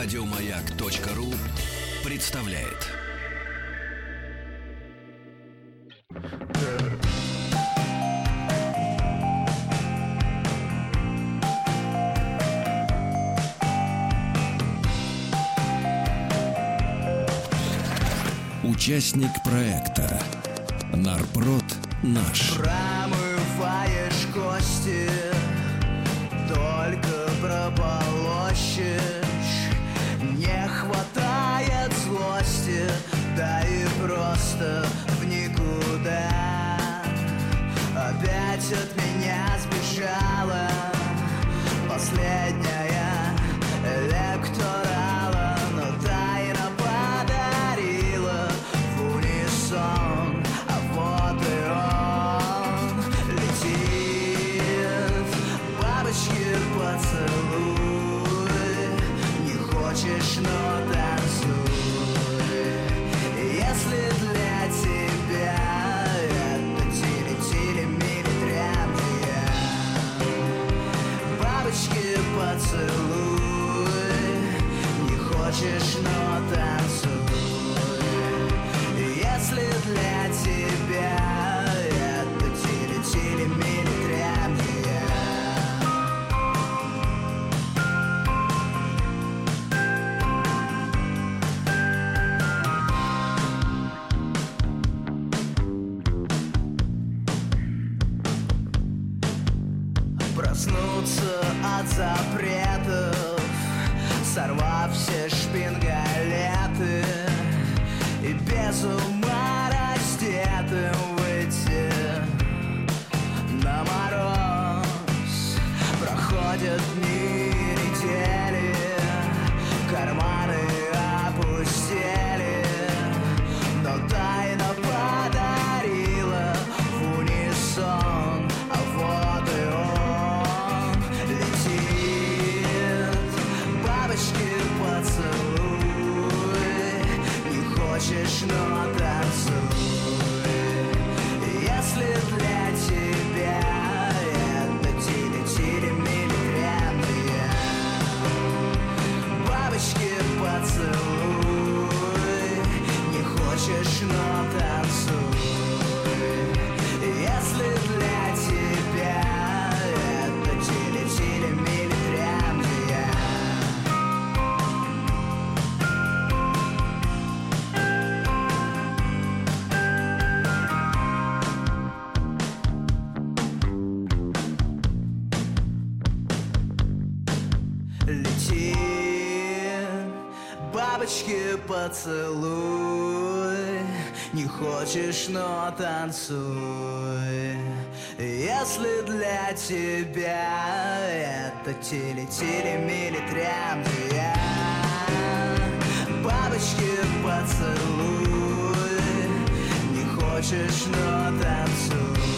Радиомаяк.ру представляет. Участник проекта Нарпрод наш. Промываешь кости, просто в никуда. Опять от меня сбежала последняя электорала, но тайно подарила в унисон, а вот и он летит. Бабочки поцелуй, не хочешь, но танцуй. Хочешь, но танцуй. Если для тебя Это тили-тили мили-трям-я Проснуться от запретов Сорвав все шпингалеты И без ума хочешь, но танцуй Лети, бабочки поцелуй. Не хочешь, но танцуй. Если для тебя это тили-тили-мили-трям я Бабочки поцелуй. Не хочешь, но танцуй